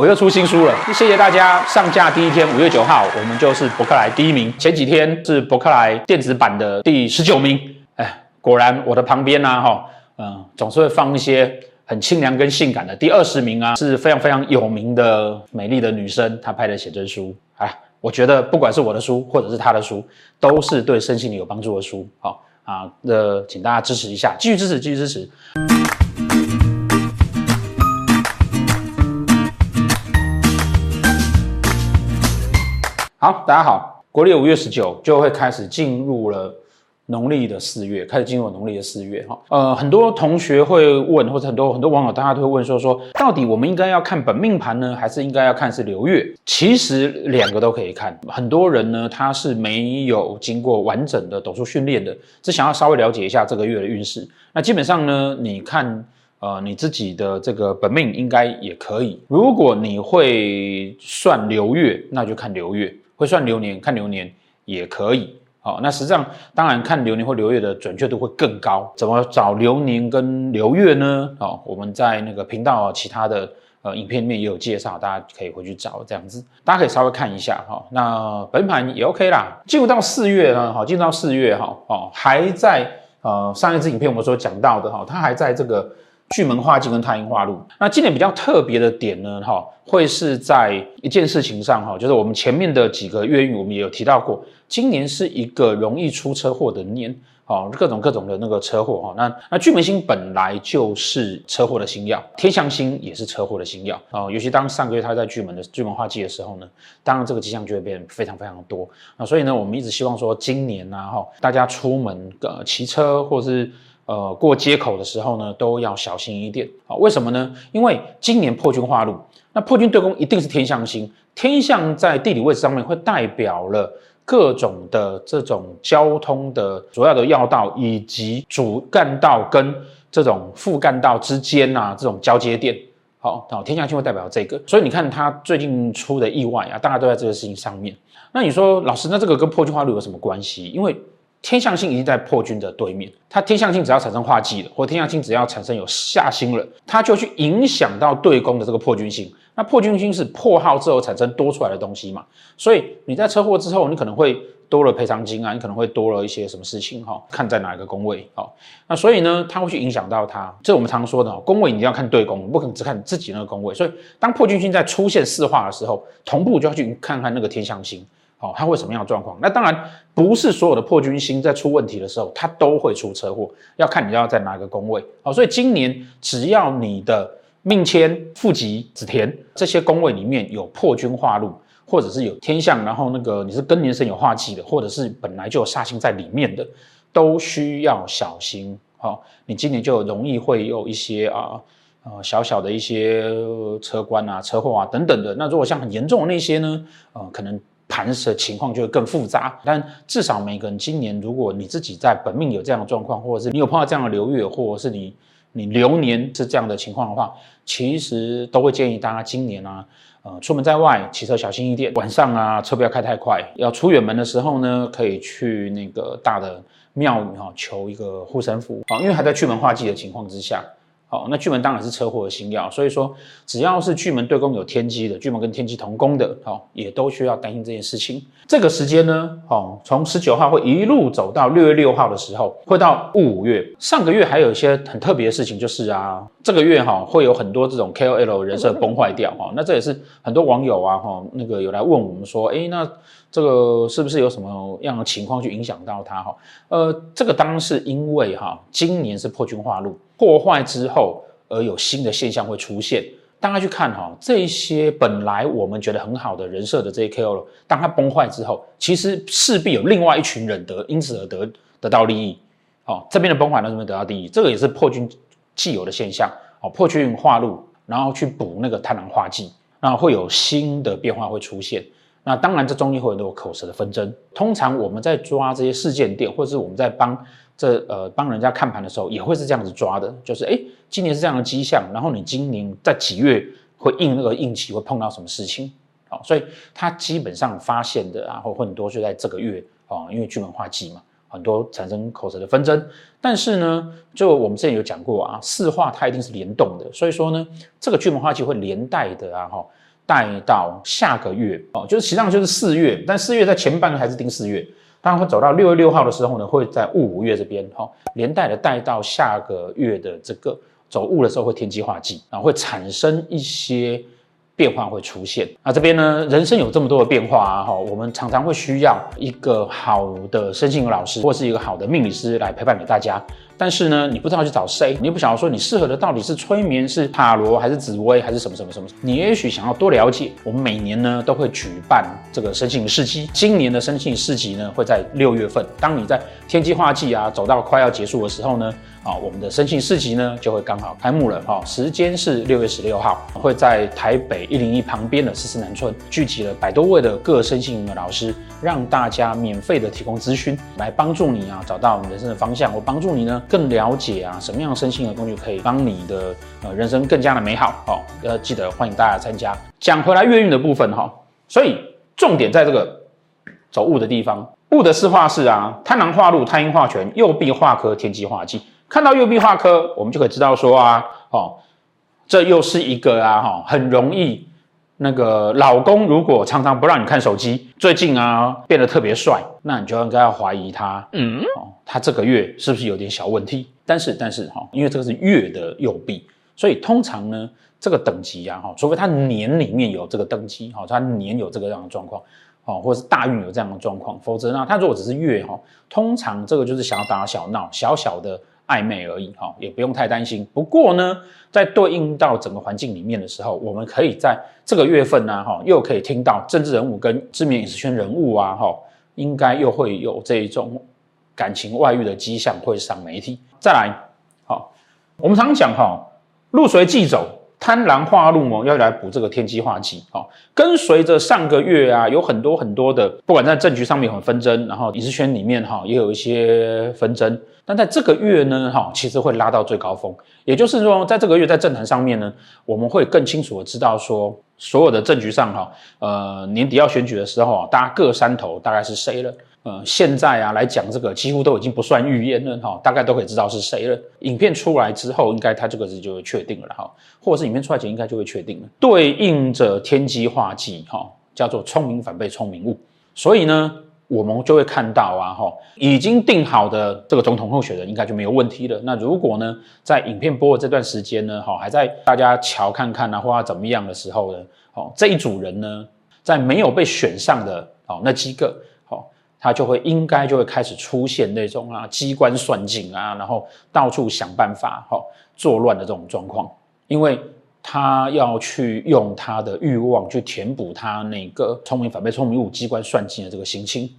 我又出新书了，谢谢大家。上架第一天，五月九号，我们就是博客来第一名。前几天是博客来电子版的第十九名。哎，果然我的旁边呢、哈，嗯，总是会放一些很清凉跟性感的。第二十名啊，是非常非常有名的美丽的女生，她拍的写真书。哎，我觉得不管是我的书或者是她的书，都是对身心灵有帮助的书。好啊，那请大家支持一下，继续支持，继续支持。好，大家好。国历五月十九就会开始进入了农历的四月，开始进入农历的四月哈。呃，很多同学会问，或者很多很多网友大家都会问说说，到底我们应该要看本命盘呢，还是应该要看是流月？其实两个都可以看。很多人呢，他是没有经过完整的斗数训练的，只想要稍微了解一下这个月的运势。那基本上呢，你看。呃，你自己的这个本命应该也可以。如果你会算流月，那就看流月；会算流年，看流年也可以。好，那实际上当然看流年或流月的准确度会更高。怎么找流年跟流月呢？好，我们在那个频道其他的呃影片里面也有介绍，大家可以回去找这样子。大家可以稍微看一下哈。那本盘也 OK 啦。进入到四月呢，好，进入到四月哈，哦，还在呃上一支影片我们所讲到的哈，它还在这个。巨门化忌跟太阴化禄，那今年比较特别的点呢，哈，会是在一件事情上，哈，就是我们前面的几个月运，我们也有提到过，今年是一个容易出车祸的年，哦，各种各种的那个车祸，哈，那那巨门星本来就是车祸的星曜，天象星也是车祸的星曜，啊，尤其当上个月它在巨门的巨门化忌的时候呢，当然这个迹象就会变非常非常多，那所以呢，我们一直希望说今年呢，哈，大家出门呃骑车或是。呃，过街口的时候呢，都要小心一点啊。为什么呢？因为今年破军化禄，那破军对宫一定是天相星，天相在地理位置上面会代表了各种的这种交通的主要的要道，以及主干道跟这种副干道之间啊，这种交接点。好，好，天相星会代表这个，所以你看他最近出的意外啊，大家都在这个事情上面。那你说，老师，那这个跟破军化禄有什么关系？因为天象星已经在破军的对面，它天象星只要产生化忌了，或天象星只要产生有下星了，它就去影响到对宫的这个破军星。那破军星是破耗之后产生多出来的东西嘛？所以你在车祸之后，你可能会多了赔偿金啊，你可能会多了一些什么事情哈？看在哪一个宫位好？那所以呢，它会去影响到它。这我们常说的宫位，你一定要看对宫，不可能只看自己那个宫位。所以当破军星在出现四化的时候，同步就要去看看那个天象星。好，它会什么样的状况？那当然不是所有的破军星在出问题的时候，它都会出车祸，要看你要在哪个宫位。好，所以今年只要你的命迁、父疾、子田这些宫位里面有破军化禄，或者是有天象，然后那个你是庚年生有化忌的，或者是本来就有煞星在里面的，都需要小心。好，你今年就容易会有一些啊呃小小的一些车关啊、车祸啊等等的。那如果像很严重的那些呢，呃，可能。盘的情况就会更复杂，但至少每个人今年，如果你自己在本命有这样的状况，或者是你有碰到这样的流月，或者是你你流年是这样的情况的话，其实都会建议大家今年啊，呃，出门在外骑车小心一点，晚上啊车不要开太快，要出远门的时候呢，可以去那个大的庙宇哈求一个护身符。啊，因为还在去门化忌的情况之下。哦，那巨门当然是车祸的星曜，所以说只要是巨门对宫有天机的，巨门跟天机同宫的，哦，也都需要担心这件事情。这个时间呢，哦，从十九号会一路走到六月六号的时候，会到五月。上个月还有一些很特别的事情，就是啊，这个月哈会有很多这种 KOL 人设崩坏掉哈，那这也是很多网友啊哈那个有来问我们说，诶，那这个是不是有什么样的情况去影响到他哈？呃，这个当然是因为哈，今年是破军化禄。破坏之后，而有新的现象会出现。大家去看哈，这些本来我们觉得很好的人设的这些 KOL，当它崩坏之后，其实势必有另外一群人得因此而得得到利益。哦，这边的崩坏呢，这边得到利益，这个也是破军既有的现象。哦，破军化禄，然后去补那个贪狼化忌，然后会有新的变化会出现。那当然，这中间会有很多口舌的纷争。通常我们在抓这些事件点，或者是我们在帮这呃帮人家看盘的时候，也会是这样子抓的，就是哎，今年是这样的迹象，然后你今年在几月会应那个应期会碰到什么事情？好，所以他基本上发现的，然后很多就在这个月哦，因为巨门化忌嘛，很多产生口舌的纷争。但是呢，就我们之前有讲过啊，四化它一定是联动的，所以说呢，这个巨门化忌会连带的啊，哈，带到下个月哦，就是实际上就是四月，但四月在前半个还是定四月，当然会走到六月六号的时候呢，会在戊午月这边哈，连带的带到下个月的这个走戊的时候会天机化忌，然后会产生一些。变化会出现，那这边呢，人生有这么多的变化啊，哈，我们常常会需要一个好的身心老师，或是一个好的命理师来陪伴给大家。但是呢，你不知道去找谁，你又不晓得说你适合的到底是催眠、是塔罗，还是紫薇，还是什么什么什么？你也许想要多了解。我们每年呢都会举办这个生性市集，今年的生性市集呢会在六月份。当你在天机化季啊走到快要结束的时候呢，啊，我们的身心市集呢就会刚好开幕了。哈，时间是六月十六号，会在台北一零一旁边的四四南村，聚集了百多位的各身心的老师，让大家免费的提供咨询，来帮助你啊找到你人生的方向，或帮助你呢。更了解啊，什么样生性的工具可以帮你的呃人生更加的美好哦？要记得欢迎大家参加。讲回来月运的部分哈、哦，所以重点在这个走戊的地方，戊的四化是啊，贪狼化禄，太阴化权，右弼化科，天机化忌。看到右臂化科，我们就可以知道说啊，哦，这又是一个啊哈，很容易。那个老公如果常常不让你看手机，最近啊变得特别帅，那你就应该要怀疑他，嗯，哦，他这个月是不是有点小问题？但是但是哈，因为这个是月的右臂，所以通常呢，这个等级啊哈，除非他年里面有这个登基，哈，他年有这个样的状况，哦，或者是大运有这样的状况，否则呢，他如果只是月哈，通常这个就是想要打小闹，小小的。暧昧而已，哈，也不用太担心。不过呢，在对应到整个环境里面的时候，我们可以在这个月份呢，哈，又可以听到政治人物跟知名影视圈人物啊，哈，应该又会有这一种感情外遇的迹象会上媒体。再来，好，我们常讲哈，路随即走，贪狼化禄哦，要来补这个天机化忌，哈，跟随着上个月啊，有很多很多的，不管在政局上面有纷争，然后影视圈里面哈，也有一些纷争。但在这个月呢，哈，其实会拉到最高峰，也就是说，在这个月在政坛上面呢，我们会更清楚的知道说，所有的政局上哈，呃，年底要选举的时候啊，大家各山头大概是谁了？呃，现在啊来讲这个，几乎都已经不算预言了哈，大概都可以知道是谁了。影片出来之后，应该他这个字就会确定了哈，或者是影片出来前应该就会确定了。对应着天机化忌哈，叫做聪明反被聪明误，所以呢。我们就会看到啊，哈，已经定好的这个总统候选人应该就没有问题了。那如果呢，在影片播的这段时间呢，哈，还在大家瞧看看啊，或者怎么样的时候呢，哦，这一组人呢，在没有被选上的哦那几个，他就会应该就会开始出现那种啊机关算尽啊，然后到处想办法哈作乱的这种状况，因为他要去用他的欲望去填补他那个聪明反被聪明误、机关算尽的这个心情。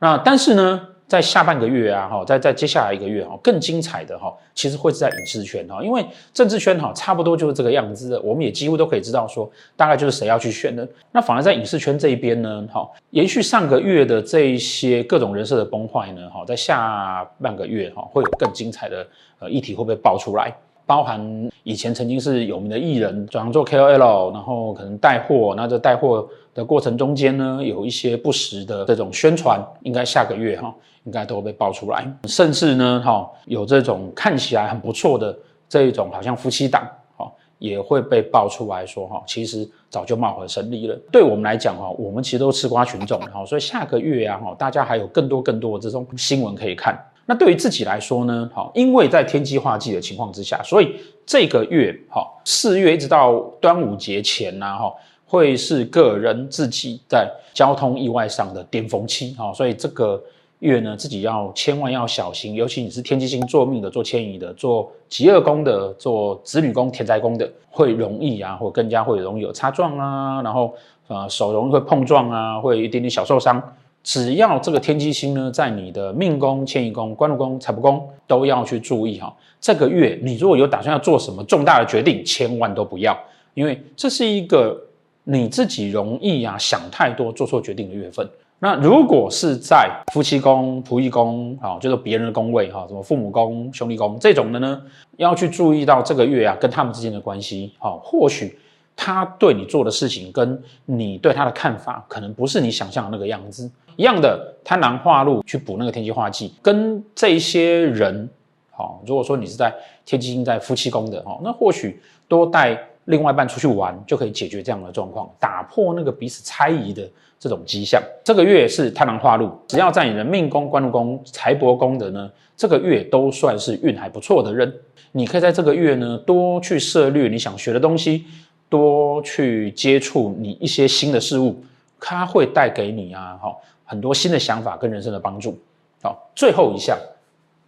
那但是呢，在下半个月啊，哈，在在接下来一个月哈，更精彩的哈，其实会是在影视圈哈，因为政治圈哈，差不多就是这个样子的，我们也几乎都可以知道说，大概就是谁要去选的。那反而在影视圈这一边呢，哈，延续上个月的这一些各种人设的崩坏呢，哈，在下半个月哈，会有更精彩的呃议题会不会爆出来？包含以前曾经是有名的艺人转行做 KOL，然后可能带货，那这带货的过程中间呢，有一些不实的这种宣传，应该下个月哈，应该都会被爆出来。甚至呢，哈，有这种看起来很不错的这一种，好像夫妻档，哈，也会被爆出来说，哈，其实早就貌合神离了。对我们来讲，哈，我们其实都吃瓜群众，哈，所以下个月啊，哈，大家还有更多更多的这种新闻可以看。那对于自己来说呢，好，因为在天机化忌的情况之下，所以这个月，哈，四月一直到端午节前呐，哈，会是个人自己在交通意外上的巅峰期，哈，所以这个月呢，自己要千万要小心，尤其你是天机星做命的、做迁移的、做极恶宫的、做子女宫、田宅宫的，会容易啊，或更加会容易有擦撞啊，然后呃手容易会碰撞啊，会有一点点小受伤。只要这个天机星呢，在你的命宫、迁移宫、官禄宫、财帛宫都要去注意哈。这个月你如果有打算要做什么重大的决定，千万都不要，因为这是一个你自己容易啊想太多、做错决定的月份。那如果是在夫妻宫、仆役宫啊，就是别人的宫位哈，什么父母宫、兄弟宫这种的呢，要去注意到这个月啊跟他们之间的关系哈，或许。他对你做的事情跟你对他的看法，可能不是你想象的那个样子。一样的，贪狼化禄去补那个天机化忌，跟这些人，好，如果说你是在天机星在夫妻宫的，哦，那或许多带另外一半出去玩，就可以解决这样的状况，打破那个彼此猜疑的这种迹象。这个月是贪狼化禄，只要在你的命宫、官禄宫、财帛宫的呢，这个月都算是运还不错的人。你可以在这个月呢，多去涉猎你想学的东西，多去接触你一些新的事物，它会带给你啊，哈。很多新的想法跟人生的帮助，好，最后一项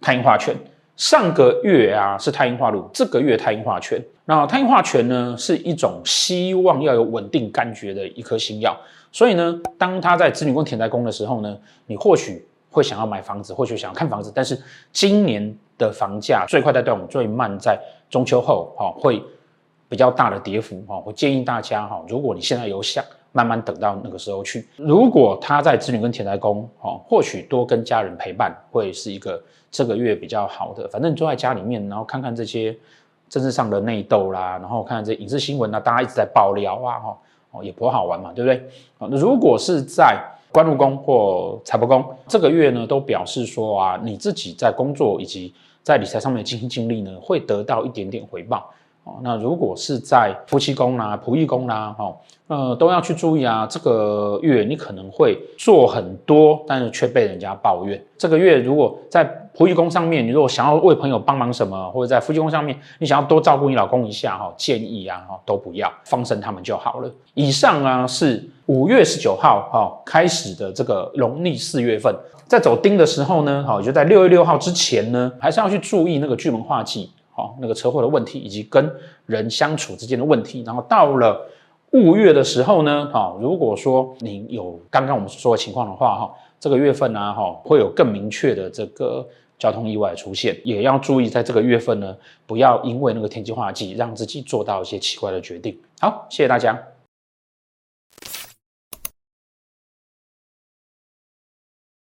太阴化权。上个月啊是太阴化禄，这个月太阴化权。那太阴化权呢是一种希望要有稳定感觉的一颗星曜，所以呢，当他在子女宫田宅宫的时候呢，你或许会想要买房子，或许想要看房子，但是今年的房价最快在端午，最慢在中秋后，哈，会比较大的跌幅，哈，我建议大家哈，如果你现在有想。慢慢等到那个时候去。如果他在子女跟田宅宫，哦，或许多跟家人陪伴，会是一个这个月比较好的。反正你坐在家里面，然后看看这些政治上的内斗啦，然后看看这影视新闻啊，大家一直在爆料啊，哈，哦，也不好玩嘛，对不对？啊，那如果是在官禄宫或财帛宫，这个月呢，都表示说啊，你自己在工作以及在理财上面的尽心尽力呢，会得到一点点回报。哦，那如果是在夫妻宫啦、仆役宫啦，哈，呃，都要去注意啊。这个月你可能会做很多，但是却被人家抱怨。这个月如果在仆役宫上面，你如果想要为朋友帮忙什么，或者在夫妻宫上面，你想要多照顾你老公一下，哈，建议啊，哈，都不要，放生他们就好了。以上啊是五月十九号哈开始的这个农历四月份，在走丁的时候呢，哈，就在六月六号之前呢，还是要去注意那个巨门化忌。好，那个车祸的问题，以及跟人相处之间的问题，然后到了五月的时候呢，哈，如果说你有刚刚我们说的情况的话，哈，这个月份呢，哈，会有更明确的这个交通意外出现，也要注意在这个月份呢，不要因为那个天气化忌让自己做到一些奇怪的决定。好，谢谢大家。